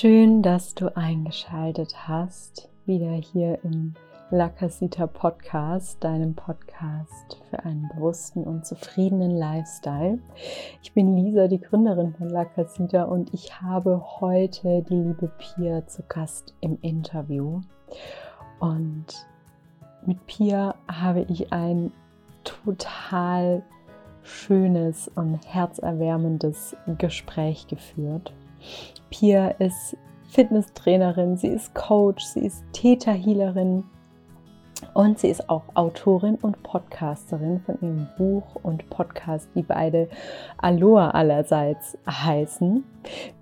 Schön, dass du eingeschaltet hast, wieder hier im La Casita Podcast, deinem Podcast für einen bewussten und zufriedenen Lifestyle. Ich bin Lisa, die Gründerin von La Casita und ich habe heute die liebe Pia zu Gast im Interview. Und mit Pia habe ich ein total schönes und herzerwärmendes Gespräch geführt. Pia ist Fitnesstrainerin, sie ist Coach, sie ist Täterhealerin und sie ist auch Autorin und Podcasterin von ihrem Buch und Podcast, die beide Aloha allerseits heißen.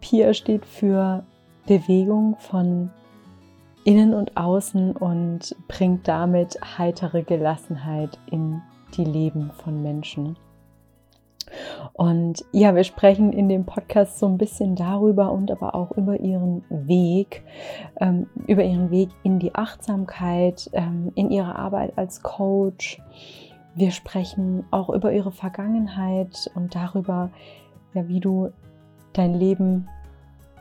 Pia steht für Bewegung von innen und außen und bringt damit heitere Gelassenheit in die Leben von Menschen. Und ja, wir sprechen in dem Podcast so ein bisschen darüber und aber auch über ihren Weg, ähm, über ihren Weg in die Achtsamkeit, ähm, in ihre Arbeit als Coach. Wir sprechen auch über ihre Vergangenheit und darüber, ja, wie du dein Leben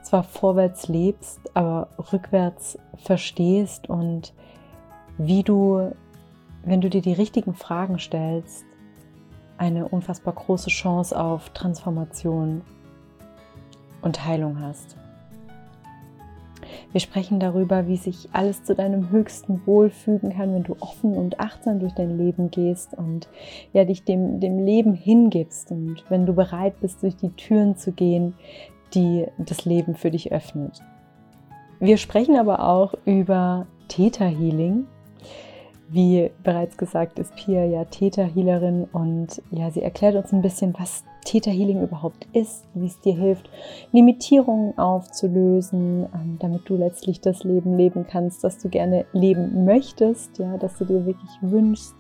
zwar vorwärts lebst, aber rückwärts verstehst und wie du, wenn du dir die richtigen Fragen stellst, eine unfassbar große Chance auf Transformation und Heilung hast. Wir sprechen darüber, wie sich alles zu deinem höchsten Wohl fügen kann, wenn du offen und achtsam durch dein Leben gehst und ja, dich dem, dem Leben hingibst und wenn du bereit bist, durch die Türen zu gehen, die das Leben für dich öffnet. Wir sprechen aber auch über Theta Healing wie bereits gesagt, ist Pia ja Theta-Healerin und ja, sie erklärt uns ein bisschen, was Theta-Healing überhaupt ist, wie es dir hilft, Limitierungen aufzulösen, ähm, damit du letztlich das Leben leben kannst, das du gerne leben möchtest, ja, dass du dir wirklich wünschst.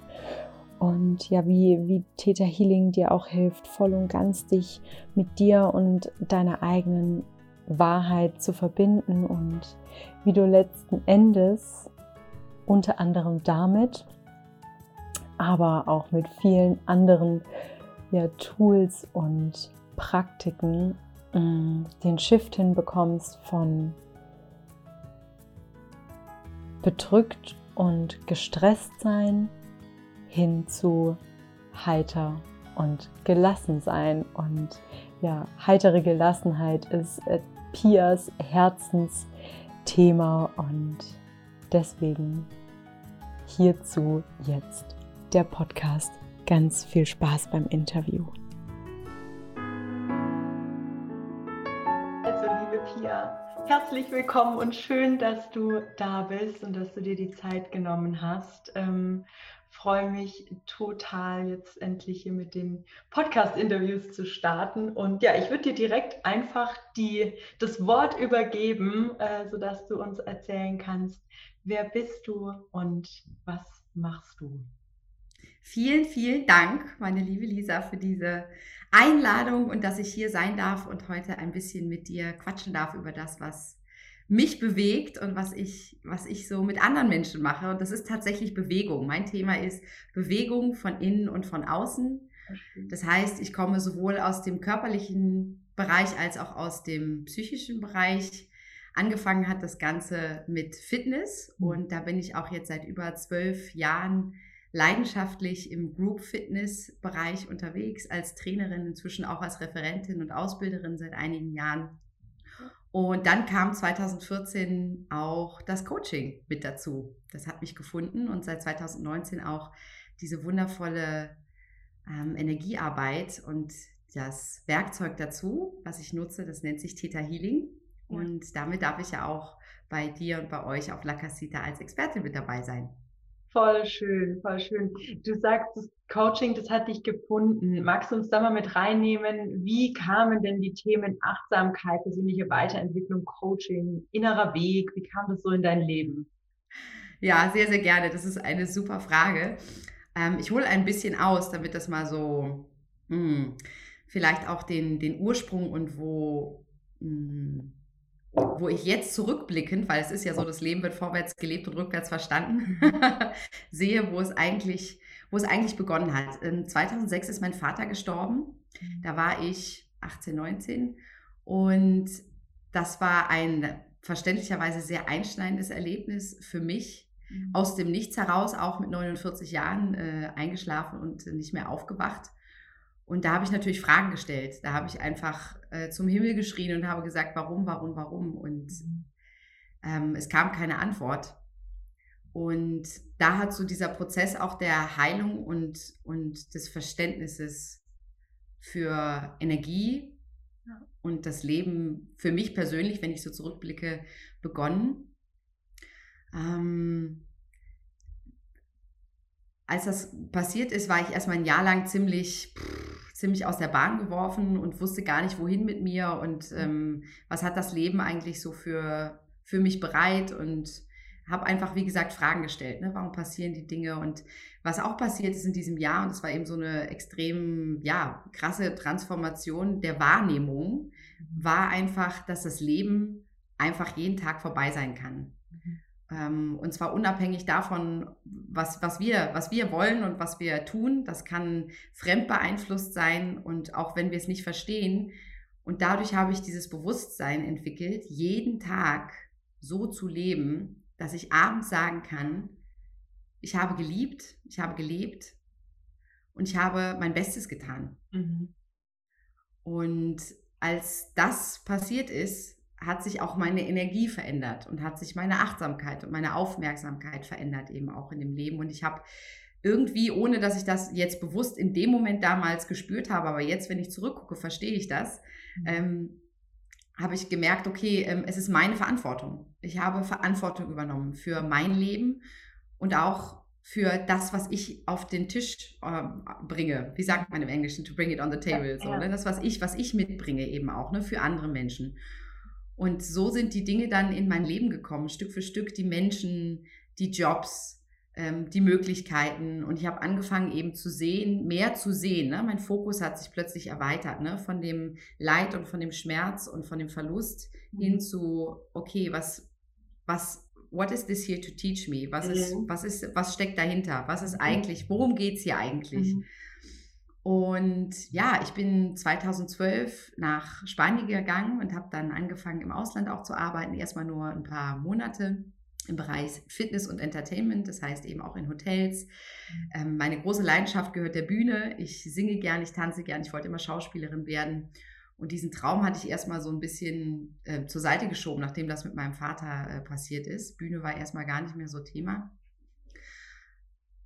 Und ja, wie, wie Theta Healing dir auch hilft, voll und ganz dich mit dir und deiner eigenen Wahrheit zu verbinden und wie du letzten Endes unter anderem damit, aber auch mit vielen anderen ja, Tools und Praktiken mh, mm, den Shift hinbekommst von bedrückt und gestresst sein hin zu heiter und gelassen sein. Und ja, heitere Gelassenheit ist äh, Pias Herzensthema und deswegen hierzu jetzt der Podcast. Ganz viel Spaß beim Interview. Also, liebe Pia, herzlich willkommen und schön, dass du da bist und dass du dir die Zeit genommen hast. Ähm, freue mich total, jetzt endlich hier mit den Podcast-Interviews zu starten. Und ja, ich würde dir direkt einfach die, das Wort übergeben, äh, sodass du uns erzählen kannst, wer bist du und was machst du? Vielen, vielen Dank, meine liebe Lisa, für diese Einladung und dass ich hier sein darf und heute ein bisschen mit dir quatschen darf über das, was mich bewegt und was ich, was ich so mit anderen Menschen mache. Und das ist tatsächlich Bewegung. Mein Thema ist Bewegung von innen und von außen. Das heißt, ich komme sowohl aus dem körperlichen Bereich als auch aus dem psychischen Bereich. Angefangen hat das Ganze mit Fitness mhm. und da bin ich auch jetzt seit über zwölf Jahren leidenschaftlich im Group Fitness Bereich unterwegs, als Trainerin, inzwischen auch als Referentin und Ausbilderin seit einigen Jahren. Und dann kam 2014 auch das Coaching mit dazu. Das hat mich gefunden und seit 2019 auch diese wundervolle ähm, Energiearbeit und das Werkzeug dazu, was ich nutze, das nennt sich Theta Healing. Und damit darf ich ja auch bei dir und bei euch auf La Casita als Expertin mit dabei sein. Voll schön, voll schön. Du sagst, das Coaching, das hat dich gefunden. Magst du uns da mal mit reinnehmen? Wie kamen denn die Themen Achtsamkeit, persönliche Weiterentwicklung, Coaching, innerer Weg? Wie kam das so in dein Leben? Ja, sehr, sehr gerne. Das ist eine super Frage. Ähm, ich hole ein bisschen aus, damit das mal so mh, hm, vielleicht auch den, den Ursprung und wo mh, hm, wo ich jetzt zurückblickend, weil es ist ja so, das Leben wird vorwärts gelebt und rückwärts verstanden, sehe, wo es eigentlich, wo es eigentlich begonnen hat. 2006 ist mein Vater gestorben. Da war ich 18, 19 und das war ein verständlicherweise sehr einschneidendes Erlebnis für mich. Mhm. Aus dem Nichts heraus, auch mit 49 Jahren äh, eingeschlafen und nicht mehr aufgewacht. Und da habe ich natürlich Fragen gestellt. Da habe ich einfach äh, zum Himmel geschrien und habe gesagt, warum, warum, warum. Und mhm. ähm, es kam keine Antwort. Und da hat so dieser Prozess auch der Heilung und, und des Verständnisses für Energie und das Leben für mich persönlich, wenn ich so zurückblicke, begonnen. Ähm, als das passiert ist, war ich erstmal ein Jahr lang ziemlich, pff, ziemlich aus der Bahn geworfen und wusste gar nicht, wohin mit mir und mhm. ähm, was hat das Leben eigentlich so für, für mich bereit und habe einfach, wie gesagt, Fragen gestellt. Ne? Warum passieren die Dinge? Und was auch passiert ist in diesem Jahr, und das war eben so eine extrem, ja, krasse Transformation der Wahrnehmung, mhm. war einfach, dass das Leben einfach jeden Tag vorbei sein kann. Mhm. Ähm, und zwar unabhängig davon, was, was, wir, was wir wollen und was wir tun. Das kann fremd beeinflusst sein und auch wenn wir es nicht verstehen. Und dadurch habe ich dieses Bewusstsein entwickelt, jeden Tag so zu leben, dass ich abends sagen kann, ich habe geliebt, ich habe gelebt und ich habe mein Bestes getan. Mhm. Und als das passiert ist, hat sich auch meine Energie verändert und hat sich meine Achtsamkeit und meine Aufmerksamkeit verändert eben auch in dem Leben. Und ich habe irgendwie, ohne dass ich das jetzt bewusst in dem Moment damals gespürt habe, aber jetzt, wenn ich zurückgucke, verstehe ich das, mhm. ähm, habe ich gemerkt, okay, ähm, es ist meine Verantwortung. Ich habe Verantwortung übernommen für mein Leben und auch für das, was ich auf den Tisch äh, bringe. Wie sagt man im Englischen? To bring it on the table. So, ne? Das, was ich, was ich mitbringe, eben auch ne? für andere Menschen. Und so sind die Dinge dann in mein Leben gekommen, Stück für Stück, die Menschen, die Jobs, ähm, die Möglichkeiten. Und ich habe angefangen eben zu sehen, mehr zu sehen. Ne? Mein Fokus hat sich plötzlich erweitert, ne? von dem Leid und von dem Schmerz und von dem Verlust mhm. hin zu, okay, was, was, what is this here to teach me? Was ist, mhm. was ist, was steckt dahinter? Was ist mhm. eigentlich, worum geht es hier eigentlich? Mhm. Und ja, ich bin 2012 nach Spanien gegangen und habe dann angefangen, im Ausland auch zu arbeiten. Erstmal nur ein paar Monate im Bereich Fitness und Entertainment, das heißt eben auch in Hotels. Ähm, meine große Leidenschaft gehört der Bühne. Ich singe gern, ich tanze gern, ich wollte immer Schauspielerin werden. Und diesen Traum hatte ich erstmal so ein bisschen äh, zur Seite geschoben, nachdem das mit meinem Vater äh, passiert ist. Bühne war erstmal gar nicht mehr so Thema.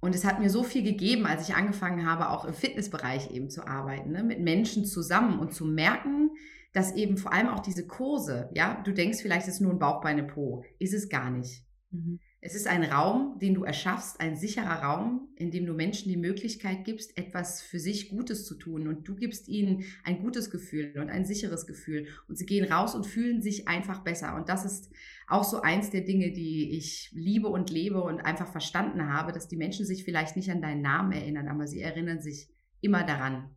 Und es hat mir so viel gegeben, als ich angefangen habe, auch im Fitnessbereich eben zu arbeiten, ne? mit Menschen zusammen und zu merken, dass eben vor allem auch diese Kurse, ja, du denkst vielleicht, es ist nur ein Bauch, Beine, Po. Ist es gar nicht. Mhm. Es ist ein Raum, den du erschaffst, ein sicherer Raum, in dem du Menschen die Möglichkeit gibst, etwas für sich Gutes zu tun. Und du gibst ihnen ein gutes Gefühl und ein sicheres Gefühl. Und sie gehen raus und fühlen sich einfach besser. Und das ist auch so eins der Dinge, die ich liebe und lebe und einfach verstanden habe, dass die Menschen sich vielleicht nicht an deinen Namen erinnern, aber sie erinnern sich immer daran,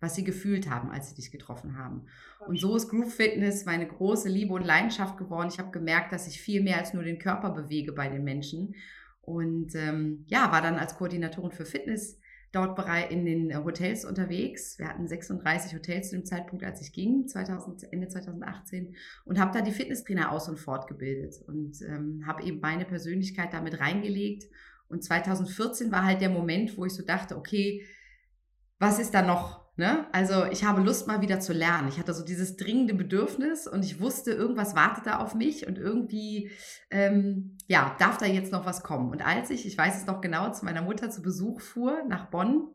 was sie gefühlt haben, als sie dich getroffen haben. Und so ist Group Fitness meine große Liebe und Leidenschaft geworden. Ich habe gemerkt, dass ich viel mehr als nur den Körper bewege bei den Menschen. Und ähm, ja, war dann als Koordinatorin für Fitness dort in den Hotels unterwegs. Wir hatten 36 Hotels zu dem Zeitpunkt, als ich ging, 2000, Ende 2018, und habe da die Fitnesstrainer aus und fortgebildet und ähm, habe eben meine Persönlichkeit damit reingelegt. Und 2014 war halt der Moment, wo ich so dachte, okay, was ist da noch Ne? Also ich habe Lust mal wieder zu lernen. Ich hatte so dieses dringende Bedürfnis und ich wusste, irgendwas wartet da auf mich und irgendwie, ähm, ja, darf da jetzt noch was kommen. Und als ich, ich weiß es noch genau, zu meiner Mutter zu Besuch fuhr nach Bonn,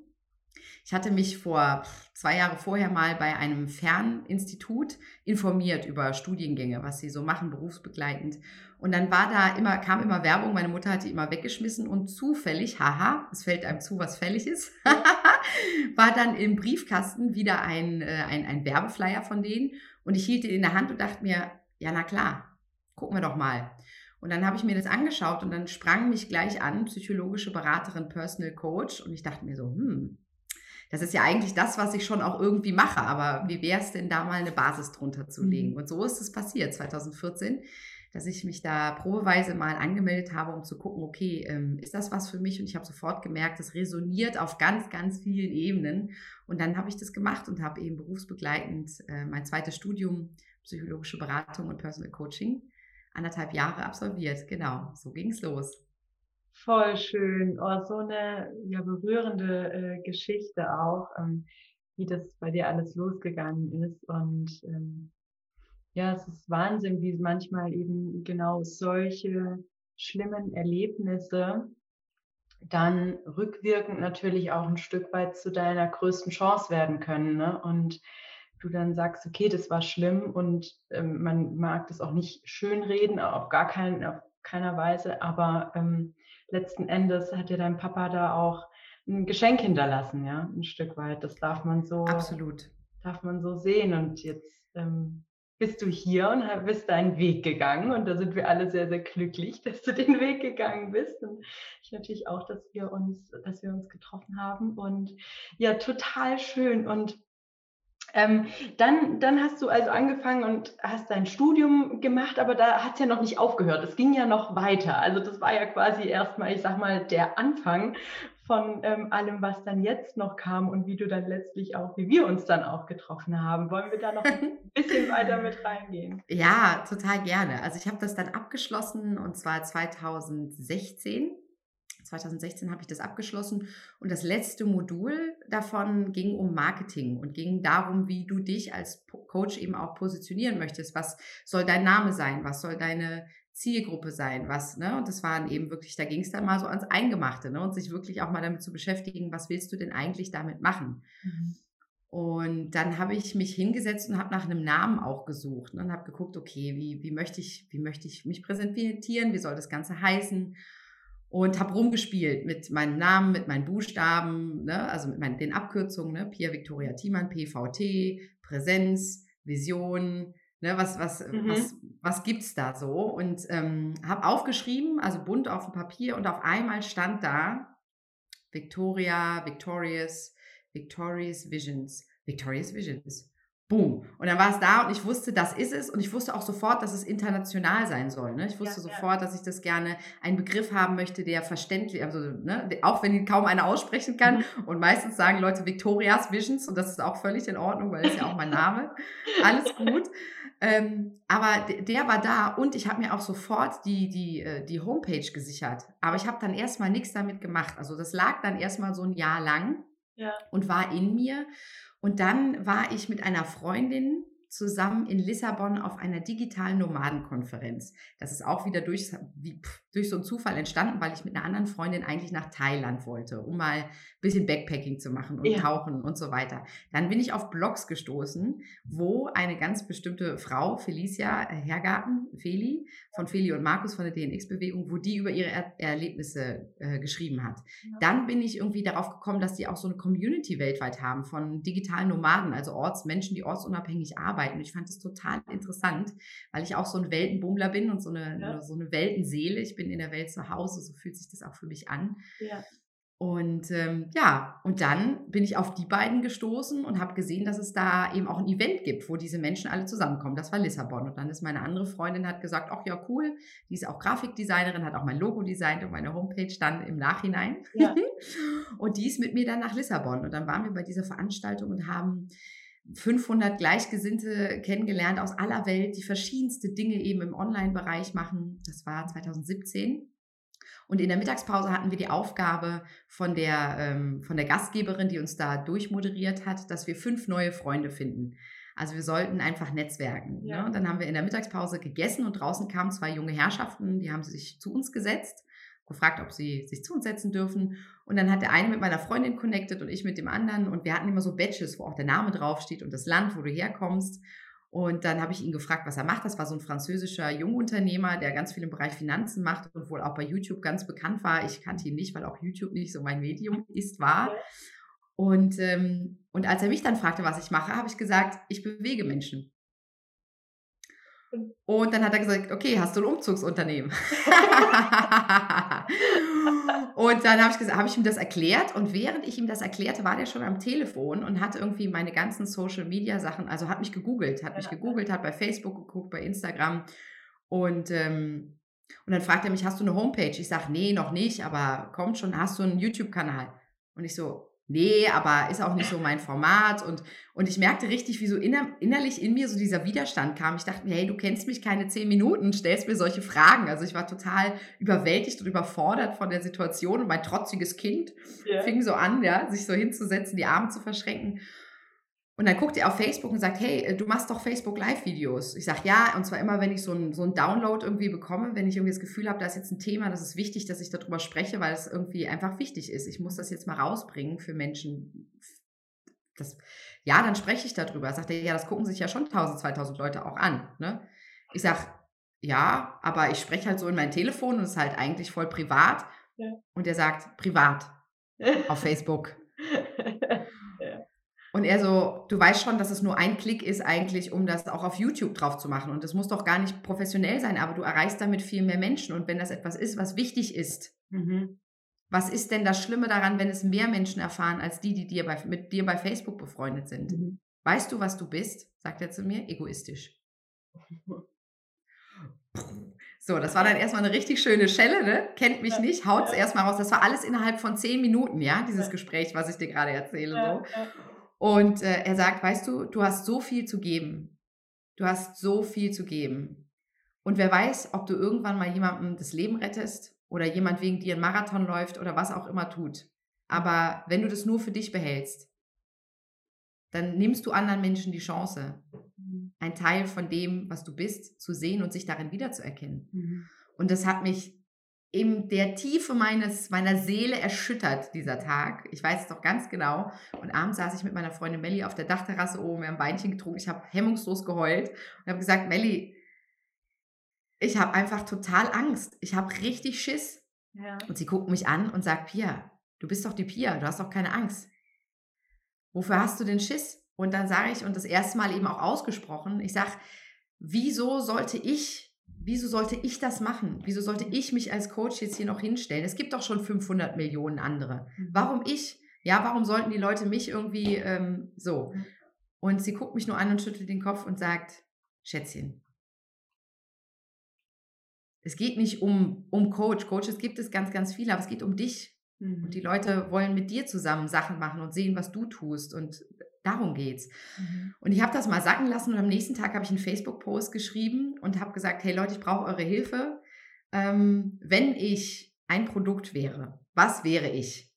ich hatte mich vor zwei Jahre vorher mal bei einem Ferninstitut informiert über Studiengänge, was sie so machen, berufsbegleitend. Und dann war da immer, kam immer Werbung, meine Mutter hat die immer weggeschmissen und zufällig, haha, es fällt einem zu, was fällig ist, war dann im Briefkasten wieder ein, äh, ein, ein Werbeflyer von denen und ich hielt ihn in der Hand und dachte mir, ja, na klar, gucken wir doch mal. Und dann habe ich mir das angeschaut und dann sprang mich gleich an, psychologische Beraterin, Personal Coach. Und ich dachte mir so, hm, das ist ja eigentlich das, was ich schon auch irgendwie mache, aber wie wäre es denn da mal eine Basis drunter zu legen? Mhm. Und so ist es passiert 2014 dass ich mich da probeweise mal angemeldet habe, um zu gucken, okay, ähm, ist das was für mich? Und ich habe sofort gemerkt, es resoniert auf ganz, ganz vielen Ebenen. Und dann habe ich das gemacht und habe eben berufsbegleitend äh, mein zweites Studium psychologische Beratung und Personal Coaching. Anderthalb Jahre absolviert, genau, so ging es los. Voll schön. Oh, so eine ja, berührende äh, Geschichte auch, ähm, wie das bei dir alles losgegangen ist. Und ähm, ja, es ist Wahnsinn, wie manchmal eben genau solche schlimmen Erlebnisse dann rückwirkend natürlich auch ein Stück weit zu deiner größten Chance werden können. Ne? Und du dann sagst, okay, das war schlimm und ähm, man mag das auch nicht schönreden, auf gar keinen, auf keiner Weise, aber ähm, letzten Endes hat dir dein Papa da auch ein Geschenk hinterlassen, ja, ein Stück weit. Das darf man so, absolut, darf man so sehen. Und jetzt ähm, bist du hier und bist deinen Weg gegangen. Und da sind wir alle sehr, sehr glücklich, dass du den Weg gegangen bist. Und ich natürlich auch, dass wir uns, dass wir uns getroffen haben. Und ja, total schön. Und ähm, dann, dann hast du also angefangen und hast dein Studium gemacht, aber da hat es ja noch nicht aufgehört. Es ging ja noch weiter. Also das war ja quasi erstmal, ich sag mal, der Anfang von ähm, allem, was dann jetzt noch kam und wie du dann letztlich auch, wie wir uns dann auch getroffen haben. Wollen wir da noch ein bisschen weiter mit reingehen? Ja, total gerne. Also ich habe das dann abgeschlossen und zwar 2016 2016 habe ich das abgeschlossen und das letzte Modul davon ging um Marketing und ging darum, wie du dich als Coach eben auch positionieren möchtest. Was soll dein Name sein? Was soll deine Zielgruppe sein? Was, ne? Und das waren eben wirklich, da ging es dann mal so ans Eingemachte, ne? Und sich wirklich auch mal damit zu beschäftigen, was willst du denn eigentlich damit machen? Mhm. Und dann habe ich mich hingesetzt und habe nach einem Namen auch gesucht ne? und habe geguckt, okay, wie, wie, möchte ich, wie möchte ich mich präsentieren, wie soll das Ganze heißen? Und habe rumgespielt mit meinem Namen, mit meinen Buchstaben, ne? also mit meinen, den Abkürzungen, ne? Pia Victoria Thiemann, PVT, Präsenz, Vision, ne? was, was, mhm. was, was gibt's da so? Und ähm, habe aufgeschrieben, also bunt auf dem Papier und auf einmal stand da Victoria, Victorious, Victorious Visions, Victorious Visions. Boom. Und dann war es da und ich wusste, das ist es. Und ich wusste auch sofort, dass es international sein soll. Ne? Ich wusste ja, sofort, ja. dass ich das gerne einen Begriff haben möchte, der verständlich, also ne, auch wenn ihn kaum einer aussprechen kann. Mhm. Und meistens sagen Leute Victoria's Visions und das ist auch völlig in Ordnung, weil das ist ja auch mein Name. Alles gut. Ähm, aber der war da und ich habe mir auch sofort die, die, äh, die Homepage gesichert. Aber ich habe dann erstmal nichts damit gemacht. Also das lag dann erstmal so ein Jahr lang ja. und war in mir. Und dann war ich mit einer Freundin zusammen in Lissabon auf einer digitalen Nomadenkonferenz. Das ist auch wieder durch, wie, durch so einen Zufall entstanden, weil ich mit einer anderen Freundin eigentlich nach Thailand wollte, um mal ein bisschen Backpacking zu machen und ja. tauchen und so weiter. Dann bin ich auf Blogs gestoßen, wo eine ganz bestimmte Frau, Felicia Hergarten, Feli, von Feli und Markus von der DNX-Bewegung, wo die über ihre er Erlebnisse äh, geschrieben hat. Ja. Dann bin ich irgendwie darauf gekommen, dass die auch so eine Community weltweit haben von digitalen Nomaden, also Ortsmenschen, die ortsunabhängig arbeiten. Und ich fand das total interessant, weil ich auch so ein Weltenbummler bin und so eine, ja. so eine Weltenseele. Ich bin bin in der Welt zu Hause, so fühlt sich das auch für mich an. Ja. Und ähm, ja, und dann bin ich auf die beiden gestoßen und habe gesehen, dass es da eben auch ein Event gibt, wo diese Menschen alle zusammenkommen. Das war Lissabon. Und dann ist meine andere Freundin hat gesagt, ach ja, cool, die ist auch Grafikdesignerin, hat auch mein Logo designt und meine Homepage dann im Nachhinein. Ja. und die ist mit mir dann nach Lissabon. Und dann waren wir bei dieser Veranstaltung und haben 500 Gleichgesinnte kennengelernt aus aller Welt, die verschiedenste Dinge eben im Online-Bereich machen. Das war 2017. Und in der Mittagspause hatten wir die Aufgabe von der, ähm, von der Gastgeberin, die uns da durchmoderiert hat, dass wir fünf neue Freunde finden. Also wir sollten einfach netzwerken. Ne? Ja. Ne? Und dann haben wir in der Mittagspause gegessen und draußen kamen zwei junge Herrschaften, die haben sich zu uns gesetzt gefragt, ob sie sich zu uns setzen dürfen. Und dann hat der eine mit meiner Freundin connected und ich mit dem anderen. Und wir hatten immer so Badges, wo auch der Name draufsteht und das Land, wo du herkommst. Und dann habe ich ihn gefragt, was er macht. Das war so ein französischer Jungunternehmer, der ganz viel im Bereich Finanzen macht und wohl auch bei YouTube ganz bekannt war. Ich kannte ihn nicht, weil auch YouTube nicht so mein Medium ist, war. Und, ähm, und als er mich dann fragte, was ich mache, habe ich gesagt, ich bewege Menschen. Und dann hat er gesagt, okay, hast du ein Umzugsunternehmen? und dann habe ich, gesagt, hab ich ihm das erklärt und während ich ihm das erklärte, war der schon am Telefon und hat irgendwie meine ganzen Social Media Sachen, also hat mich gegoogelt, hat mich gegoogelt, hat bei Facebook geguckt, bei Instagram und ähm, und dann fragt er mich, hast du eine Homepage? Ich sage, nee, noch nicht, aber kommt schon, hast du einen YouTube-Kanal? Und ich so, nee, aber ist auch nicht so mein Format. Und, und ich merkte richtig, wie so inner, innerlich in mir so dieser Widerstand kam. Ich dachte mir, hey, du kennst mich keine zehn Minuten, stellst mir solche Fragen. Also ich war total überwältigt und überfordert von der Situation. Und mein trotziges Kind yeah. fing so an, ja, sich so hinzusetzen, die Arme zu verschränken. Und dann guckt er auf Facebook und sagt, hey, äh, du machst doch Facebook Live-Videos. Ich sage, ja, und zwar immer, wenn ich so einen so Download irgendwie bekomme, wenn ich irgendwie das Gefühl habe, da ist jetzt ein Thema, das ist wichtig, dass ich darüber spreche, weil es irgendwie einfach wichtig ist. Ich muss das jetzt mal rausbringen für Menschen. Das, ja, dann spreche ich darüber. Sagt er, ja, das gucken sich ja schon 1000, 2000 Leute auch an. Ne? Ich sage, ja, aber ich spreche halt so in mein Telefon und es ist halt eigentlich voll privat. Ja. Und er sagt, privat auf Facebook. Und er so, du weißt schon, dass es nur ein Klick ist eigentlich, um das auch auf YouTube drauf zu machen. Und das muss doch gar nicht professionell sein, aber du erreichst damit viel mehr Menschen. Und wenn das etwas ist, was wichtig ist, mhm. was ist denn das Schlimme daran, wenn es mehr Menschen erfahren, als die, die dir bei, mit dir bei Facebook befreundet sind? Mhm. Weißt du, was du bist? sagt er zu mir, egoistisch. So, das war dann erstmal eine richtig schöne Schelle, ne? Kennt mich nicht, haut es erstmal raus. Das war alles innerhalb von zehn Minuten, ja, dieses Gespräch, was ich dir gerade erzähle. So. Und äh, er sagt, weißt du, du hast so viel zu geben. Du hast so viel zu geben. Und wer weiß, ob du irgendwann mal jemandem das Leben rettest oder jemand wegen dir einen Marathon läuft oder was auch immer tut. Aber wenn du das nur für dich behältst, dann nimmst du anderen Menschen die Chance, mhm. ein Teil von dem, was du bist, zu sehen und sich darin wiederzuerkennen. Mhm. Und das hat mich in der Tiefe meines, meiner Seele erschüttert, dieser Tag. Ich weiß es doch ganz genau. Und abends saß ich mit meiner Freundin Melli auf der Dachterrasse oben, wir haben Beinchen getrunken. Ich habe hemmungslos geheult und habe gesagt, Melli, ich habe einfach total Angst. Ich habe richtig Schiss. Ja. Und sie guckt mich an und sagt, Pia, du bist doch die Pia, du hast doch keine Angst. Wofür hast du den Schiss? Und dann sage ich, und das erste Mal eben auch ausgesprochen, ich sage, wieso sollte ich wieso sollte ich das machen? Wieso sollte ich mich als Coach jetzt hier noch hinstellen? Es gibt doch schon 500 Millionen andere. Mhm. Warum ich? Ja, warum sollten die Leute mich irgendwie ähm, so? Mhm. Und sie guckt mich nur an und schüttelt den Kopf und sagt, Schätzchen, es geht nicht um, um Coach. Coaches gibt es ganz, ganz viele, aber es geht um dich. Mhm. Und die Leute wollen mit dir zusammen Sachen machen und sehen, was du tust. Und Darum geht's. Mhm. Und ich habe das mal sacken lassen und am nächsten Tag habe ich einen Facebook-Post geschrieben und habe gesagt, hey Leute, ich brauche eure Hilfe. Ähm, wenn ich ein Produkt wäre, was wäre ich?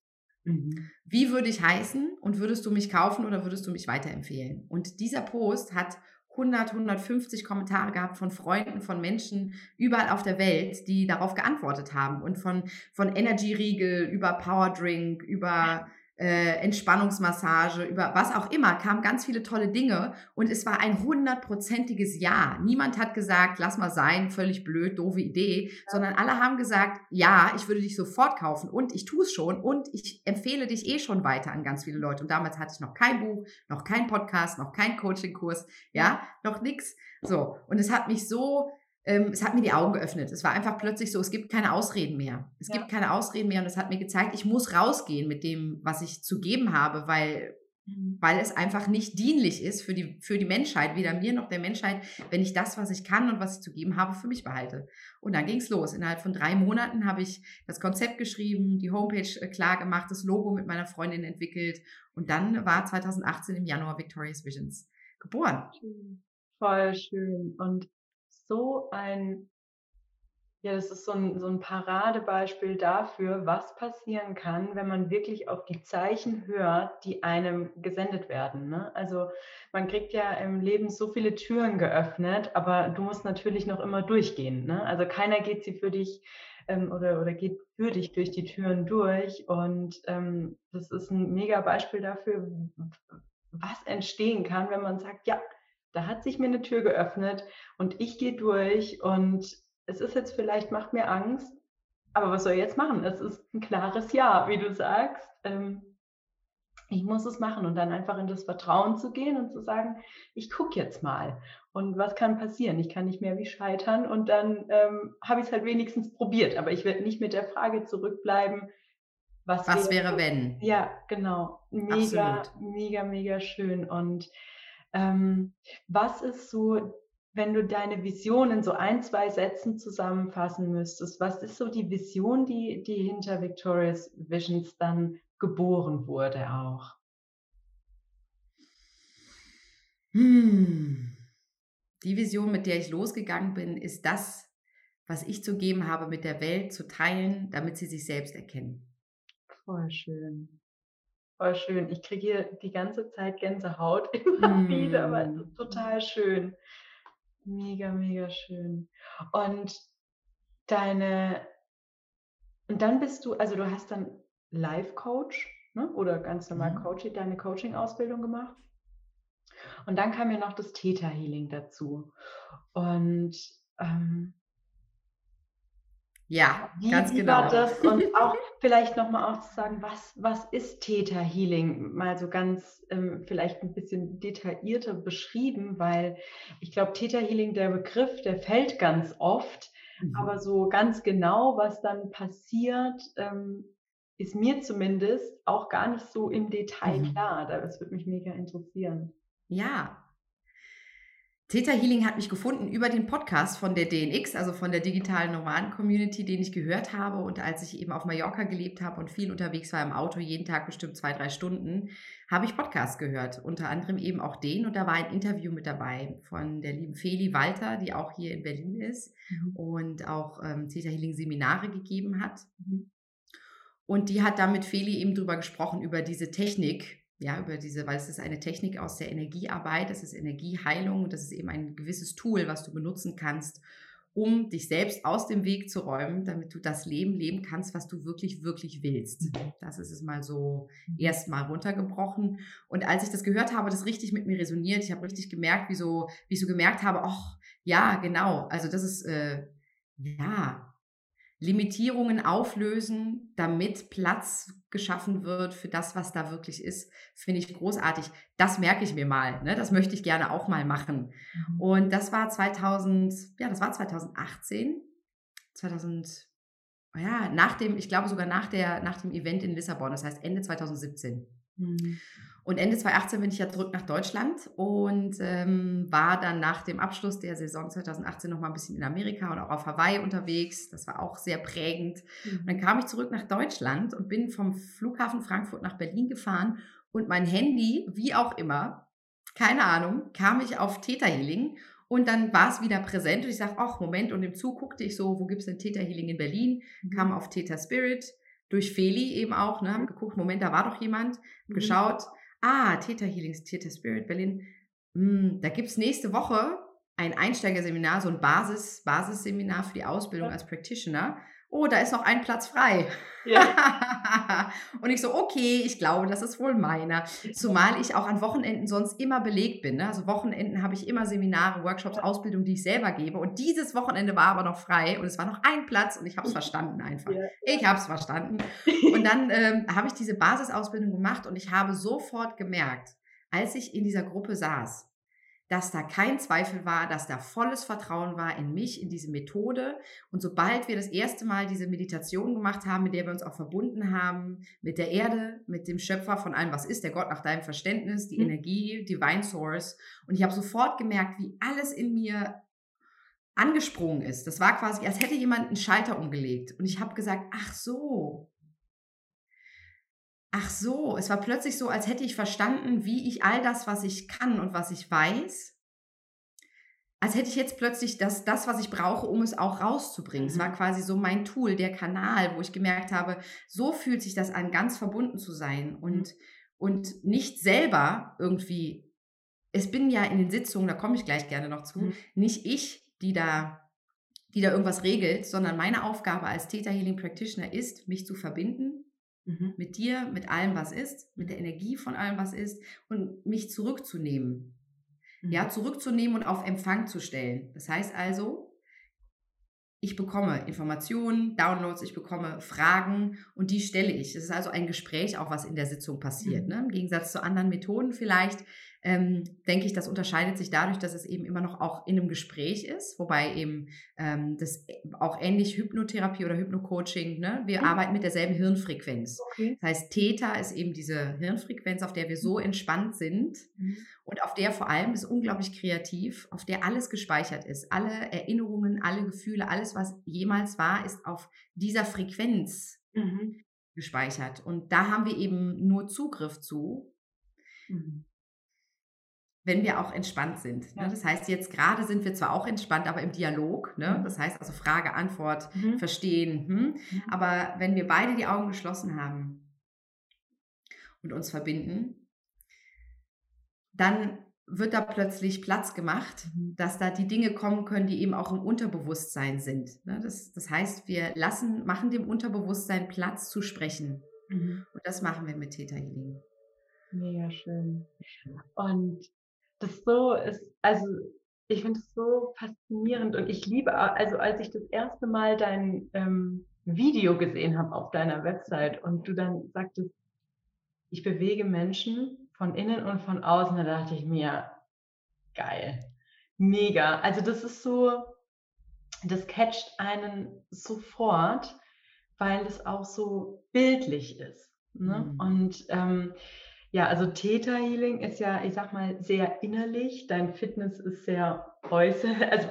Mhm. Wie würde ich heißen und würdest du mich kaufen oder würdest du mich weiterempfehlen? Und dieser Post hat 100, 150 Kommentare gehabt von Freunden, von Menschen überall auf der Welt, die darauf geantwortet haben und von, von Energy Riegel über Power Drink, über äh, Entspannungsmassage, über was auch immer, kamen ganz viele tolle Dinge und es war ein hundertprozentiges Ja. Niemand hat gesagt, lass mal sein, völlig blöd, doofe Idee, sondern alle haben gesagt, ja, ich würde dich sofort kaufen und ich tue es schon und ich empfehle dich eh schon weiter an ganz viele Leute. Und damals hatte ich noch kein Buch, noch kein Podcast, noch kein Coachingkurs, ja, noch nix. So, und es hat mich so ähm, es hat mir die Augen geöffnet. Es war einfach plötzlich so, es gibt keine Ausreden mehr. Es ja. gibt keine Ausreden mehr und es hat mir gezeigt, ich muss rausgehen mit dem, was ich zu geben habe, weil, mhm. weil es einfach nicht dienlich ist für die, für die Menschheit, weder mir noch der Menschheit, wenn ich das, was ich kann und was ich zu geben habe, für mich behalte. Und dann ging es los. Innerhalb von drei Monaten habe ich das Konzept geschrieben, die Homepage äh, klar gemacht, das Logo mit meiner Freundin entwickelt und dann war 2018 im Januar Victorious Visions geboren. Voll schön. Und so ein, ja, das ist so ein, so ein Paradebeispiel dafür, was passieren kann, wenn man wirklich auf die Zeichen hört, die einem gesendet werden. Ne? Also man kriegt ja im Leben so viele Türen geöffnet, aber du musst natürlich noch immer durchgehen. Ne? Also keiner geht sie für dich ähm, oder, oder geht für dich durch die Türen durch. Und ähm, das ist ein mega Beispiel dafür, was entstehen kann, wenn man sagt, ja, da hat sich mir eine Tür geöffnet und ich gehe durch und es ist jetzt vielleicht, macht mir Angst, aber was soll ich jetzt machen? Es ist ein klares Ja, wie du sagst. Ähm, ich muss es machen und dann einfach in das Vertrauen zu gehen und zu sagen, ich gucke jetzt mal. Und was kann passieren? Ich kann nicht mehr wie scheitern und dann ähm, habe ich es halt wenigstens probiert. Aber ich werde nicht mit der Frage zurückbleiben, was, was wäre, wäre, wenn? Ja, genau. Mega, Absolut. mega, mega schön. Und ähm, was ist so, wenn du deine Vision in so ein, zwei Sätzen zusammenfassen müsstest, was ist so die Vision, die, die hinter Victorious Visions dann geboren wurde auch? Hm. Die Vision, mit der ich losgegangen bin, ist das, was ich zu geben habe, mit der Welt zu teilen, damit sie sich selbst erkennen. Voll schön. Voll schön. Ich kriege hier die ganze Zeit Gänsehaut immer mm. wieder, weil total schön. Mega, mega schön. Und deine, und dann bist du, also du hast dann Life-Coach ne? oder ganz normal mhm. Coaching, deine Coaching-Ausbildung gemacht. Und dann kam ja noch das Theta Healing dazu. Und ähm, ja, wie, ganz wie genau. War das? Und auch vielleicht nochmal auch zu sagen, was, was ist Theta Healing? Mal so ganz ähm, vielleicht ein bisschen detaillierter beschrieben, weil ich glaube, Theta Healing, der Begriff, der fällt ganz oft, mhm. aber so ganz genau, was dann passiert, ähm, ist mir zumindest auch gar nicht so im Detail mhm. klar. Das würde mich mega interessieren. Ja. Theta Healing hat mich gefunden über den Podcast von der DNX, also von der digitalen Nomaden-Community, den ich gehört habe. Und als ich eben auf Mallorca gelebt habe und viel unterwegs war im Auto, jeden Tag bestimmt zwei, drei Stunden, habe ich Podcasts gehört. Unter anderem eben auch den. Und da war ein Interview mit dabei von der lieben Feli Walter, die auch hier in Berlin ist mhm. und auch ähm, Theta Healing Seminare gegeben hat. Mhm. Und die hat da mit Feli eben drüber gesprochen, über diese Technik, ja, über diese, weil es ist eine Technik aus der Energiearbeit, es ist Energieheilung und das ist eben ein gewisses Tool, was du benutzen kannst, um dich selbst aus dem Weg zu räumen, damit du das Leben leben kannst, was du wirklich, wirklich willst. Mhm. Das ist es mal so mhm. erstmal runtergebrochen. Und als ich das gehört habe, das richtig mit mir resoniert. Ich habe richtig gemerkt, wie so, wie ich so gemerkt habe, ach, ja, genau. Also das ist, äh, ja, Limitierungen auflösen, damit Platz geschaffen wird für das, was da wirklich ist, finde ich großartig. Das merke ich mir mal. Ne? Das möchte ich gerne auch mal machen. Mhm. Und das war 2000, ja, das war 2018, 2000, ja, nach dem, ich glaube sogar nach der, nach dem Event in Lissabon. Das heißt Ende 2017. Mhm. Und Ende 2018 bin ich ja zurück nach Deutschland und ähm, war dann nach dem Abschluss der Saison 2018 noch mal ein bisschen in Amerika und auch auf Hawaii unterwegs. Das war auch sehr prägend. Mhm. Und dann kam ich zurück nach Deutschland und bin vom Flughafen Frankfurt nach Berlin gefahren und mein Handy, wie auch immer, keine Ahnung, kam ich auf Theta Healing und dann war es wieder präsent und ich sage, ach Moment, und im Zug guckte ich so, wo gibt es denn Theta Healing in Berlin? Mhm. Kam auf Theta Spirit, durch Feli eben auch, ne, haben geguckt, Moment, da war doch jemand, mhm. geschaut, ah, Theta Healings, Theta Spirit Berlin, hm, da gibt es nächste Woche ein Einsteigerseminar, so ein Basis, Basisseminar für die Ausbildung als Practitioner. Oh, da ist noch ein Platz frei. Ja. und ich so, okay, ich glaube, das ist wohl meiner. Zumal ich auch an Wochenenden sonst immer belegt bin. Ne? Also Wochenenden habe ich immer Seminare, Workshops, Ausbildung, die ich selber gebe. Und dieses Wochenende war aber noch frei und es war noch ein Platz und ich habe es verstanden einfach. Ja. Ich habe es verstanden. Und dann ähm, habe ich diese Basisausbildung gemacht und ich habe sofort gemerkt, als ich in dieser Gruppe saß, dass da kein Zweifel war, dass da volles Vertrauen war in mich, in diese Methode. Und sobald wir das erste Mal diese Meditation gemacht haben, mit der wir uns auch verbunden haben, mit der Erde, mit dem Schöpfer von allem, was ist, der Gott nach deinem Verständnis, die mhm. Energie, Divine Source. Und ich habe sofort gemerkt, wie alles in mir angesprungen ist. Das war quasi, als hätte jemand einen Schalter umgelegt. Und ich habe gesagt, ach so, ach so, es war plötzlich so, als hätte ich verstanden, wie ich all das, was ich kann und was ich weiß, als hätte ich jetzt plötzlich das, das was ich brauche, um es auch rauszubringen. Mhm. Es war quasi so mein Tool, der Kanal, wo ich gemerkt habe, so fühlt sich das an, ganz verbunden zu sein und, mhm. und nicht selber irgendwie, es bin ja in den Sitzungen, da komme ich gleich gerne noch zu, mhm. nicht ich, die da die da irgendwas regelt, sondern meine Aufgabe als Theta Healing Practitioner ist, mich zu verbinden Mhm. Mit dir, mit allem, was ist, mit der Energie von allem, was ist und mich zurückzunehmen. Mhm. Ja, zurückzunehmen und auf Empfang zu stellen. Das heißt also, ich bekomme Informationen, Downloads, ich bekomme Fragen und die stelle ich. Es ist also ein Gespräch, auch was in der Sitzung passiert. Mhm. Ne? Im Gegensatz zu anderen Methoden vielleicht ähm, denke ich, das unterscheidet sich dadurch, dass es eben immer noch auch in einem Gespräch ist, wobei eben ähm, das auch ähnlich Hypnotherapie oder Hypnocoaching, ne? wir mhm. arbeiten mit derselben Hirnfrequenz. Okay. Das heißt, Theta ist eben diese Hirnfrequenz, auf der wir so mhm. entspannt sind mhm. und auf der vor allem ist unglaublich kreativ, auf der alles gespeichert ist. Alle Erinnerungen, alle Gefühle, alles, was jemals war, ist auf dieser Frequenz. Mhm gespeichert. Und da haben wir eben nur Zugriff zu, mhm. wenn wir auch entspannt sind. Ne? Ja. Das heißt, jetzt gerade sind wir zwar auch entspannt, aber im Dialog. Ne? Mhm. Das heißt also Frage, Antwort, mhm. verstehen. Hm? Mhm. Aber wenn wir beide die Augen geschlossen haben und uns verbinden, dann wird da plötzlich Platz gemacht, dass da die Dinge kommen können, die eben auch im Unterbewusstsein sind. Ne? Das, das heißt, wir lassen, machen dem Unterbewusstsein Platz zu sprechen. Mhm. Und das machen wir mit Theta Healing. Mega schön. Und das so ist, also ich finde es so faszinierend und ich liebe, also als ich das erste Mal dein ähm, Video gesehen habe auf deiner Website und du dann sagtest, ich bewege Menschen von innen und von außen, da dachte ich mir, geil, mega. Also das ist so, das catcht einen sofort, weil es auch so bildlich ist. Ne? Mhm. Und ähm, ja, also Theta Healing ist ja, ich sag mal, sehr innerlich. Dein Fitness ist sehr äußerlich, also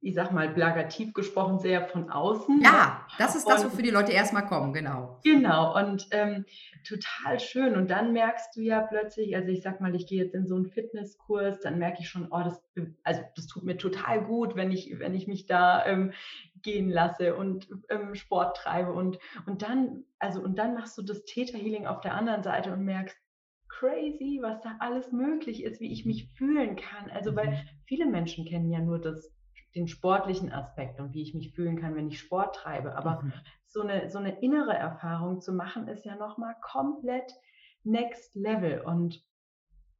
ich sag mal, plagativ gesprochen, sehr von außen. Ja, das ist das, wofür die Leute erstmal kommen, genau. Genau, und ähm, total schön. Und dann merkst du ja plötzlich, also ich sag mal, ich gehe jetzt in so einen Fitnesskurs, dann merke ich schon, oh, das, also das tut mir total gut, wenn ich, wenn ich mich da ähm, gehen lasse und ähm, Sport treibe. Und, und dann, also, und dann machst du das Theta Healing auf der anderen Seite und merkst, crazy, was da alles möglich ist, wie ich mich fühlen kann. Also, weil mhm. viele Menschen kennen ja nur das den sportlichen Aspekt und wie ich mich fühlen kann, wenn ich Sport treibe. Aber mhm. so, eine, so eine innere Erfahrung zu machen, ist ja nochmal komplett next level. Und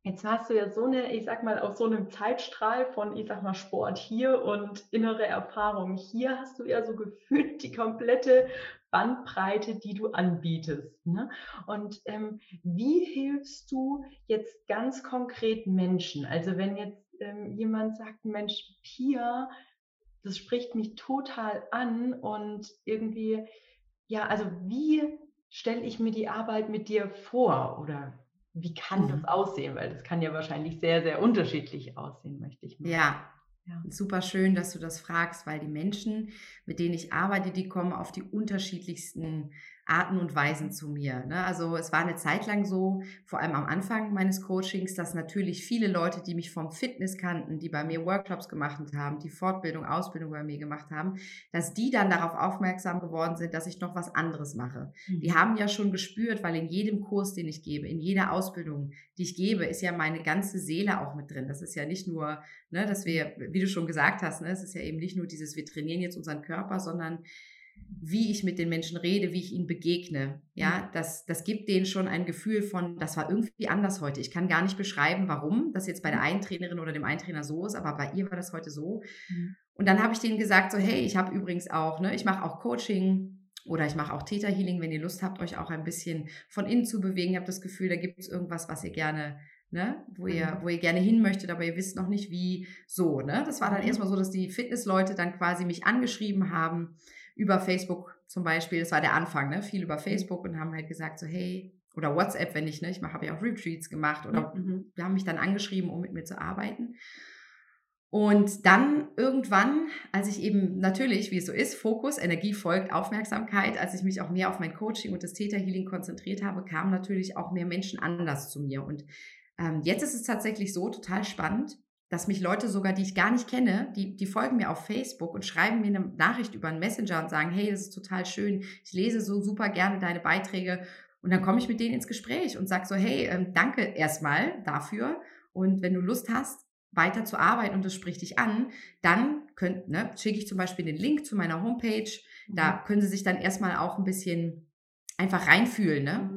jetzt hast du ja so eine, ich sag mal, auf so einem Zeitstrahl von, ich sag mal, Sport hier und innere Erfahrung hier hast du ja so gefühlt die komplette Bandbreite, die du anbietest. Ne? Und ähm, wie hilfst du jetzt ganz konkret Menschen? Also wenn jetzt ähm, jemand sagt, Mensch, Pia, das spricht mich total an und irgendwie, ja, also wie stelle ich mir die Arbeit mit dir vor oder wie kann mhm. das aussehen? Weil das kann ja wahrscheinlich sehr, sehr unterschiedlich aussehen, möchte ich mal. Ja, ja. Super schön, dass du das fragst, weil die Menschen, mit denen ich arbeite, die kommen auf die unterschiedlichsten Arten und Weisen zu mir. Ne? Also es war eine Zeit lang so, vor allem am Anfang meines Coachings, dass natürlich viele Leute, die mich vom Fitness kannten, die bei mir Workshops gemacht haben, die Fortbildung, Ausbildung bei mir gemacht haben, dass die dann darauf aufmerksam geworden sind, dass ich noch was anderes mache. Mhm. Die haben ja schon gespürt, weil in jedem Kurs, den ich gebe, in jeder Ausbildung, die ich gebe, ist ja meine ganze Seele auch mit drin. Das ist ja nicht nur, ne, dass wir, wie du schon gesagt hast, ne, es ist ja eben nicht nur dieses, wir trainieren jetzt unseren Körper, sondern wie ich mit den Menschen rede, wie ich ihnen begegne. Ja, mhm. das, das gibt denen schon ein Gefühl von, das war irgendwie anders heute. Ich kann gar nicht beschreiben, warum das jetzt bei der mhm. einen Trainerin oder dem einen Trainer so ist, aber bei ihr war das heute so. Mhm. Und dann habe ich denen gesagt, so, hey, ich habe übrigens auch, ne, ich mache auch Coaching oder ich mache auch Theta Healing, wenn ihr Lust habt, euch auch ein bisschen von innen zu bewegen. Ihr habt das Gefühl, da gibt es irgendwas, was ihr gerne Ne, wo ihr, wo ihr gerne hin möchtet, aber ihr wisst noch nicht wie, so, ne? Das war dann erstmal so, dass die Fitnessleute dann quasi mich angeschrieben haben, über Facebook zum Beispiel, das war der Anfang, ne? viel über mhm. Facebook und haben halt gesagt so, hey, oder WhatsApp, wenn ich, ne, ich habe ja auch Retreats gemacht oder mhm. haben mich dann angeschrieben, um mit mir zu arbeiten. Und dann irgendwann, als ich eben natürlich, wie es so ist, Fokus, Energie folgt Aufmerksamkeit, als ich mich auch mehr auf mein Coaching und das Theta Healing konzentriert habe, kamen natürlich auch mehr Menschen anders zu mir. Und ähm, jetzt ist es tatsächlich so total spannend dass mich Leute sogar, die ich gar nicht kenne, die, die folgen mir auf Facebook und schreiben mir eine Nachricht über einen Messenger und sagen, hey, das ist total schön, ich lese so super gerne deine Beiträge. Und dann komme ich mit denen ins Gespräch und sage so, hey, ähm, danke erstmal dafür. Und wenn du Lust hast, weiter zu arbeiten und das spricht dich an, dann könnt, ne, schicke ich zum Beispiel den Link zu meiner Homepage. Da mhm. können Sie sich dann erstmal auch ein bisschen einfach reinfühlen. Ne?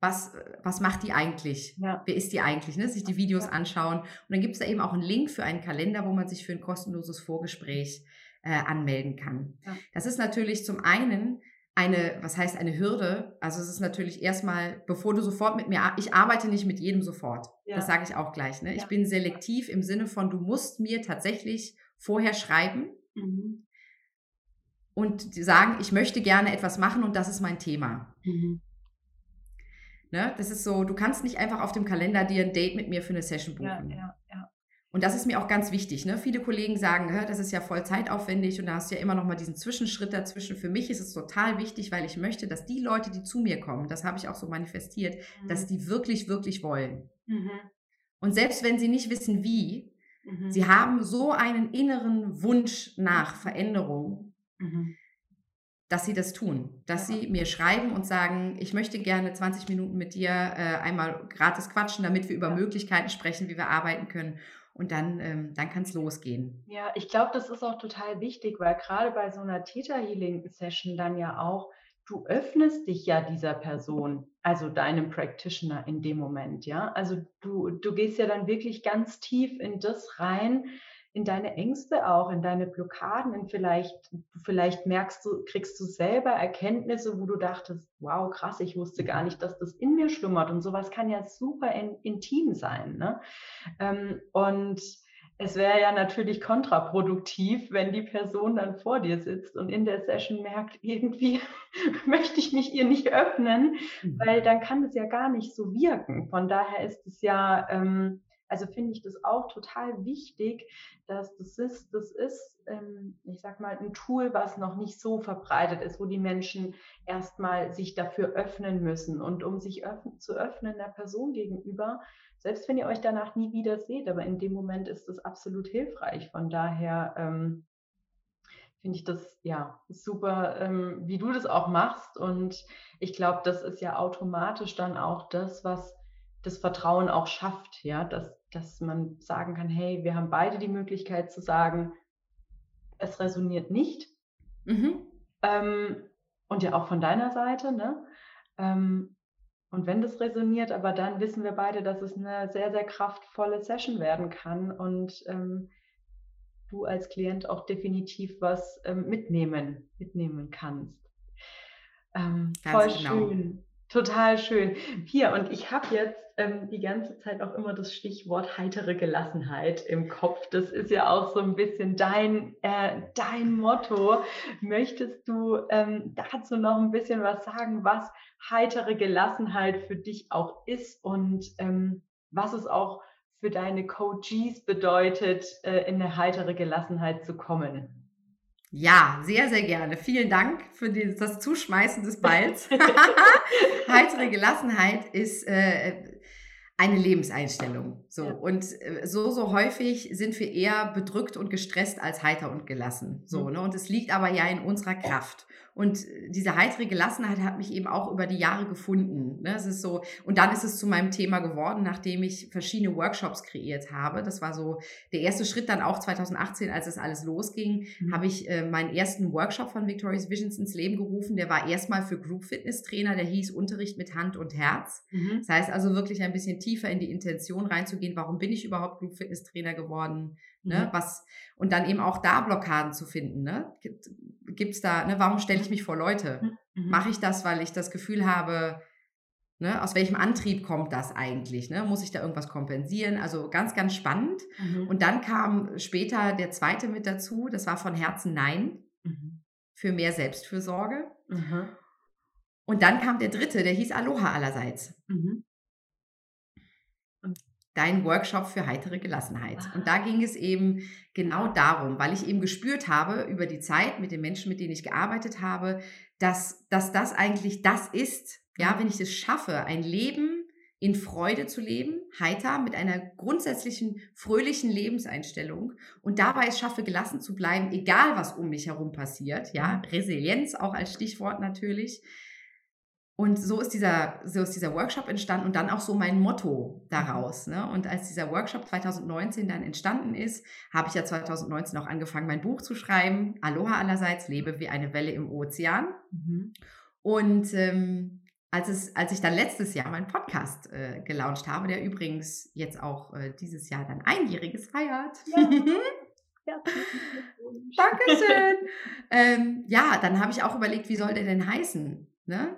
Was, was macht die eigentlich? Ja. Wer ist die eigentlich? Ne? Sich die Videos ja. anschauen. Und dann gibt es da eben auch einen Link für einen Kalender, wo man sich für ein kostenloses Vorgespräch äh, anmelden kann. Ja. Das ist natürlich zum einen eine, was heißt eine Hürde? Also es ist natürlich erstmal, bevor du sofort mit mir, ich arbeite nicht mit jedem sofort. Das sage ich auch gleich. Ne? Ich bin selektiv im Sinne von, du musst mir tatsächlich vorher schreiben. Mhm. Und sagen, ich möchte gerne etwas machen und das ist mein Thema. Mhm. Ne? Das ist so, du kannst nicht einfach auf dem Kalender dir ein Date mit mir für eine Session buchen. Ja, ja, ja. Und das ist mir auch ganz wichtig. Ne? Viele Kollegen sagen, das ist ja voll zeitaufwendig und da hast du ja immer noch mal diesen Zwischenschritt dazwischen. Für mich ist es total wichtig, weil ich möchte, dass die Leute, die zu mir kommen, das habe ich auch so manifestiert, mhm. dass die wirklich, wirklich wollen. Mhm. Und selbst wenn sie nicht wissen, wie, mhm. sie haben so einen inneren Wunsch nach Veränderung, mhm. Dass sie das tun. Dass ja. sie mir schreiben und sagen, ich möchte gerne 20 Minuten mit dir äh, einmal gratis quatschen, damit wir über ja. Möglichkeiten sprechen, wie wir arbeiten können und dann, ähm, dann kann es losgehen. Ja, ich glaube, das ist auch total wichtig, weil gerade bei so einer Theta Healing Session dann ja auch, du öffnest dich ja dieser Person, also deinem Practitioner in dem Moment, ja. Also du, du gehst ja dann wirklich ganz tief in das rein, in deine Ängste auch, in deine Blockaden, in vielleicht, vielleicht merkst du, kriegst du selber Erkenntnisse, wo du dachtest, wow, krass, ich wusste gar nicht, dass das in mir schlummert. Und sowas kann ja super in, intim sein. Ne? Ähm, und es wäre ja natürlich kontraproduktiv, wenn die Person dann vor dir sitzt und in der Session merkt, irgendwie möchte ich mich ihr nicht öffnen, mhm. weil dann kann es ja gar nicht so wirken. Von daher ist es ja, ähm, also finde ich das auch total wichtig, dass das ist, das ist, ähm, ich sag mal, ein Tool, was noch nicht so verbreitet ist, wo die Menschen erstmal sich dafür öffnen müssen. Und um sich öffnen, zu öffnen der Person gegenüber, selbst wenn ihr euch danach nie wieder seht, aber in dem Moment ist das absolut hilfreich. Von daher ähm, finde ich das ja super, ähm, wie du das auch machst. Und ich glaube, das ist ja automatisch dann auch das, was das Vertrauen auch schafft, ja, dass, dass man sagen kann, hey, wir haben beide die Möglichkeit zu sagen, es resoniert nicht. Mhm. Ähm, und ja auch von deiner Seite, ne? Ähm, und wenn das resoniert, aber dann wissen wir beide, dass es eine sehr, sehr kraftvolle Session werden kann und ähm, du als Klient auch definitiv was ähm, mitnehmen, mitnehmen kannst. Ähm, voll genau. schön. Total schön. Hier, und ich habe jetzt ähm, die ganze Zeit auch immer das Stichwort heitere Gelassenheit im Kopf. Das ist ja auch so ein bisschen dein, äh, dein Motto. Möchtest du ähm, dazu noch ein bisschen was sagen, was heitere Gelassenheit für dich auch ist und ähm, was es auch für deine Coaches bedeutet, äh, in eine heitere Gelassenheit zu kommen? Ja, sehr, sehr gerne. Vielen Dank für die, das Zuschmeißen des Balls. Heitere Gelassenheit ist äh, eine Lebenseinstellung. So. Ja. Und äh, so, so häufig sind wir eher bedrückt und gestresst als heiter und gelassen. So, mhm. ne? Und es liegt aber ja in unserer Kraft. Und diese heitere Gelassenheit hat mich eben auch über die Jahre gefunden. Ne? Es ist so, und dann ist es zu meinem Thema geworden, nachdem ich verschiedene Workshops kreiert habe. Das war so der erste Schritt dann auch 2018, als es alles losging, mhm. habe ich äh, meinen ersten Workshop von Victorious Visions ins Leben gerufen. Der war erstmal für Group Fitness Trainer, der hieß Unterricht mit Hand und Herz. Mhm. Das heißt also wirklich ein bisschen tiefer in die Intention reinzugehen, warum bin ich überhaupt Group Fitness Trainer geworden? Ne, mhm. was, und dann eben auch da Blockaden zu finden. Ne? Gibt es da, ne, warum stelle ich mich vor Leute? Mhm. mhm. Mache ich das, weil ich das Gefühl habe, ne, aus welchem Antrieb kommt das eigentlich? Ne? Muss ich da irgendwas kompensieren? Also ganz, ganz spannend. Mhm. Und dann kam später der zweite mit dazu, das war von Herzen Nein mhm. für mehr Selbstfürsorge. Und dann kam der dritte, der hieß Aloha allerseits. Mhm dein Workshop für heitere Gelassenheit. Und da ging es eben genau darum, weil ich eben gespürt habe über die Zeit mit den Menschen, mit denen ich gearbeitet habe, dass, dass das eigentlich das ist, ja, wenn ich es schaffe, ein Leben in Freude zu leben, heiter, mit einer grundsätzlichen fröhlichen Lebenseinstellung und dabei es schaffe, gelassen zu bleiben, egal was um mich herum passiert, ja, mhm. Resilienz auch als Stichwort natürlich, und so ist dieser, so ist dieser Workshop entstanden und dann auch so mein Motto daraus. Ne? Und als dieser Workshop 2019 dann entstanden ist, habe ich ja 2019 auch angefangen, mein Buch zu schreiben. Aloha allerseits, lebe wie eine Welle im Ozean. Mhm. Und ähm, als, es, als ich dann letztes Jahr meinen Podcast äh, gelauncht habe, der übrigens jetzt auch äh, dieses Jahr dann einjähriges feiert. Ja. Dankeschön. ähm, ja, dann habe ich auch überlegt, wie soll der denn heißen? Ne?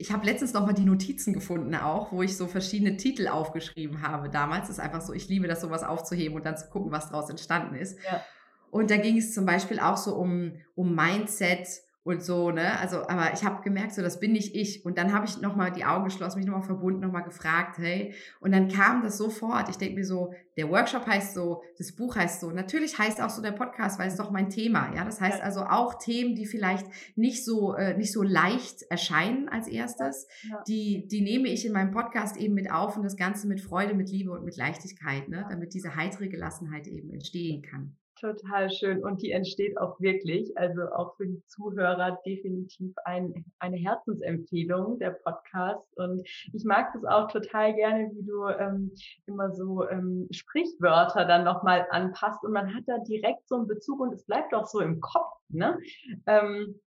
Ich habe letztens noch mal die Notizen gefunden auch, wo ich so verschiedene Titel aufgeschrieben habe. Damals ist einfach so, ich liebe das, sowas aufzuheben und dann zu gucken, was daraus entstanden ist. Ja. Und da ging es zum Beispiel auch so um, um Mindset und so, ne? Also, aber ich habe gemerkt, so, das bin nicht ich. Und dann habe ich nochmal die Augen geschlossen, mich nochmal verbunden, nochmal gefragt, hey. Und dann kam das sofort. Ich denke mir so, der Workshop heißt so, das Buch heißt so. Natürlich heißt auch so der Podcast, weil es doch mein Thema, ja. Das heißt also auch Themen, die vielleicht nicht so, äh, nicht so leicht erscheinen als erstes, ja. die, die nehme ich in meinem Podcast eben mit auf und das Ganze mit Freude, mit Liebe und mit Leichtigkeit, ne? Damit diese heitere Gelassenheit eben entstehen kann. Total schön. Und die entsteht auch wirklich, also auch für die Zuhörer definitiv ein, eine Herzensempfehlung, der Podcast. Und ich mag das auch total gerne, wie du ähm, immer so ähm, Sprichwörter dann nochmal anpasst. Und man hat da direkt so einen Bezug und es bleibt auch so im Kopf. Ne? Ähm,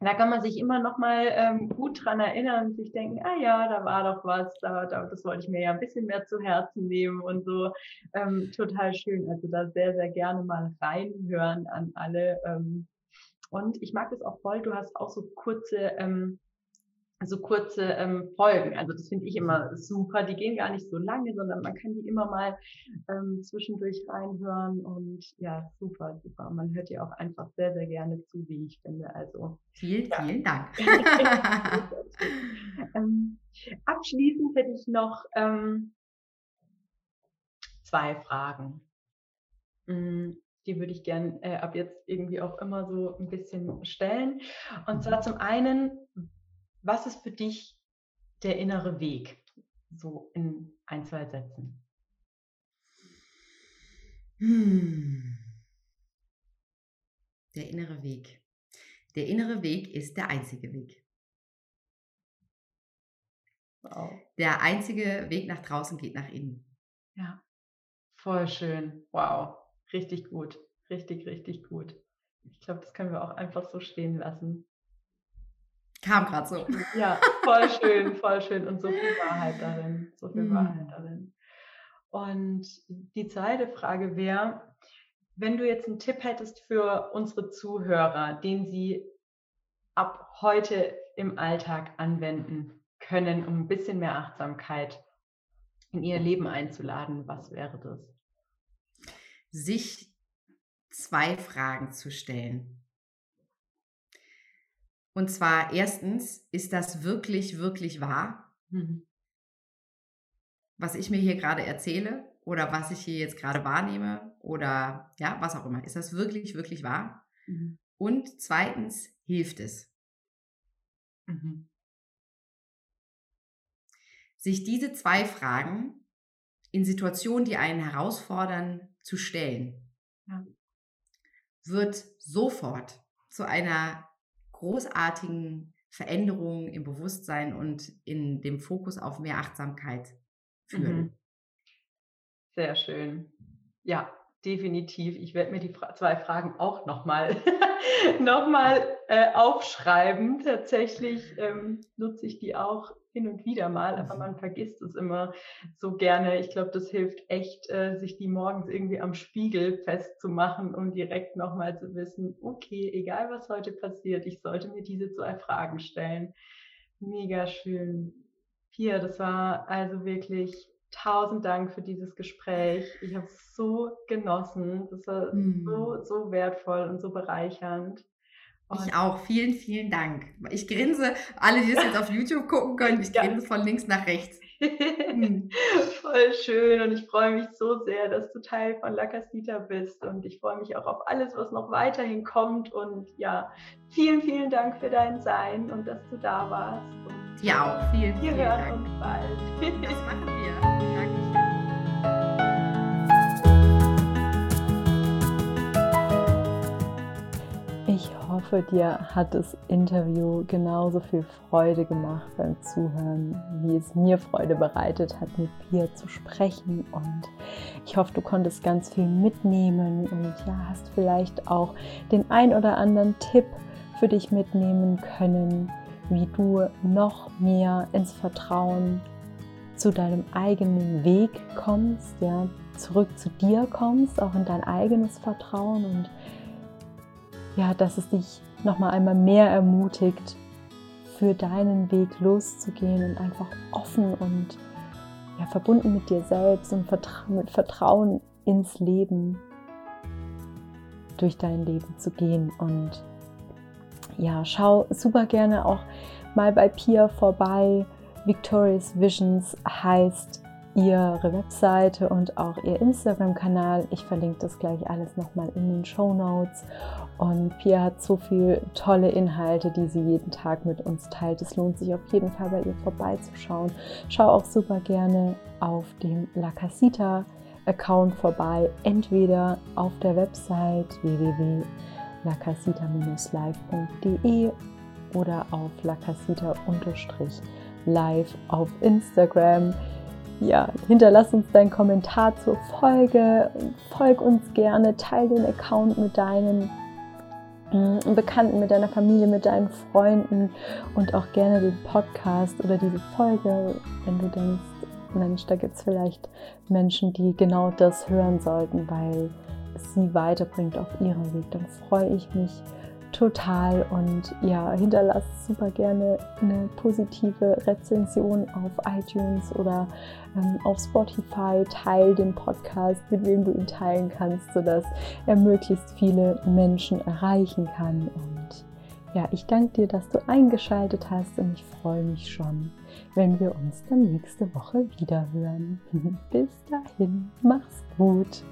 da kann man sich immer noch mal ähm, gut dran erinnern und sich denken, ah ja, da war doch was, da, da, das wollte ich mir ja ein bisschen mehr zu Herzen nehmen und so. Ähm, total schön. Also da sehr, sehr gerne mal reinhören an alle. Ähm, und ich mag das auch voll, du hast auch so kurze ähm, so kurze ähm, Folgen. Also das finde ich immer super. Die gehen gar nicht so lange, sondern man kann die immer mal ähm, zwischendurch reinhören und ja, super, super. Man hört ja auch einfach sehr, sehr gerne zu, wie ich finde. Also vielen, ja. vielen Dank. ähm, abschließend hätte ich noch ähm, zwei Fragen. Hm, die würde ich gern äh, ab jetzt irgendwie auch immer so ein bisschen stellen. Und zwar zum einen, was ist für dich der innere Weg? So in ein, zwei Sätzen. Hm. Der innere Weg. Der innere Weg ist der einzige Weg. Wow. Der einzige Weg nach draußen geht nach innen. Ja, voll schön. Wow, richtig gut. Richtig, richtig gut. Ich glaube, das können wir auch einfach so stehen lassen. Kam gerade so. Ja, voll schön, voll schön und so viel Wahrheit darin. So viel mm. Wahrheit darin. Und die zweite Frage wäre, wenn du jetzt einen Tipp hättest für unsere Zuhörer, den sie ab heute im Alltag anwenden können, um ein bisschen mehr Achtsamkeit in ihr Leben einzuladen, was wäre das? Sich zwei Fragen zu stellen. Und zwar erstens, ist das wirklich, wirklich wahr? Mhm. Was ich mir hier gerade erzähle oder was ich hier jetzt gerade wahrnehme oder ja, was auch immer. Ist das wirklich, wirklich wahr? Mhm. Und zweitens, hilft es? Mhm. Sich diese zwei Fragen in Situationen, die einen herausfordern, zu stellen, ja. wird sofort zu einer großartigen Veränderungen im Bewusstsein und in dem Fokus auf mehr Achtsamkeit führen. Mhm. Sehr schön. Ja, definitiv. Ich werde mir die zwei Fragen auch nochmal noch äh, aufschreiben. Tatsächlich ähm, nutze ich die auch hin und wieder mal, aber mhm. man vergisst es immer so gerne. Ich glaube, das hilft echt, äh, sich die morgens irgendwie am Spiegel festzumachen und direkt nochmal zu wissen, okay, egal was heute passiert, ich sollte mir diese zwei Fragen stellen. Mega schön. Pia, das war also wirklich tausend Dank für dieses Gespräch. Ich habe es so genossen. Das war mm. so, so wertvoll und so bereichernd. Ich auch. Vielen, vielen Dank. Ich grinse, alle, die das jetzt auf YouTube gucken können, ich grinse von links nach rechts. Hm. Voll schön und ich freue mich so sehr, dass du Teil von La Casita bist und ich freue mich auch auf alles, was noch weiterhin kommt und ja, vielen, vielen Dank für dein Sein und dass du da warst. Und Dir auch. Vielen, vielen wir hören Dank. uns bald. Das machen wir. Hoffe, dir hat das Interview genauso viel Freude gemacht beim Zuhören, wie es mir Freude bereitet hat, mit dir zu sprechen. Und ich hoffe, du konntest ganz viel mitnehmen und ja, hast vielleicht auch den ein oder anderen Tipp für dich mitnehmen können, wie du noch mehr ins Vertrauen zu deinem eigenen Weg kommst, ja, zurück zu dir kommst, auch in dein eigenes Vertrauen und ja, dass es dich nochmal einmal mehr ermutigt, für deinen Weg loszugehen und einfach offen und ja, verbunden mit dir selbst und mit Vertrauen ins Leben durch dein Leben zu gehen. Und ja, schau super gerne auch mal bei Pia vorbei. Victorious Visions heißt ihre Webseite und auch ihr Instagram-Kanal. Ich verlinke das gleich alles nochmal in den Show Notes. Und Pia hat so viele tolle Inhalte, die sie jeden Tag mit uns teilt. Es lohnt sich auf jeden Fall bei ihr vorbeizuschauen. Schau auch super gerne auf dem La Casita Account vorbei, entweder auf der Website www.lacasita-live.de oder auf lacasita-live auf Instagram ja, hinterlass uns deinen Kommentar zur Folge, folg uns gerne, teile den Account mit deinen mm, Bekannten, mit deiner Familie, mit deinen Freunden und auch gerne den Podcast oder diese Folge, wenn du denkst, Mensch, da gibt es vielleicht Menschen, die genau das hören sollten, weil es sie weiterbringt auf ihrem Weg. Dann freue ich mich total und ja, hinterlass super gerne eine positive Rezension auf iTunes oder ähm, auf Spotify. Teil den Podcast, mit wem du ihn teilen kannst, sodass er möglichst viele Menschen erreichen kann. Und ja, ich danke dir, dass du eingeschaltet hast und ich freue mich schon, wenn wir uns dann nächste Woche wieder hören. Bis dahin, mach's gut.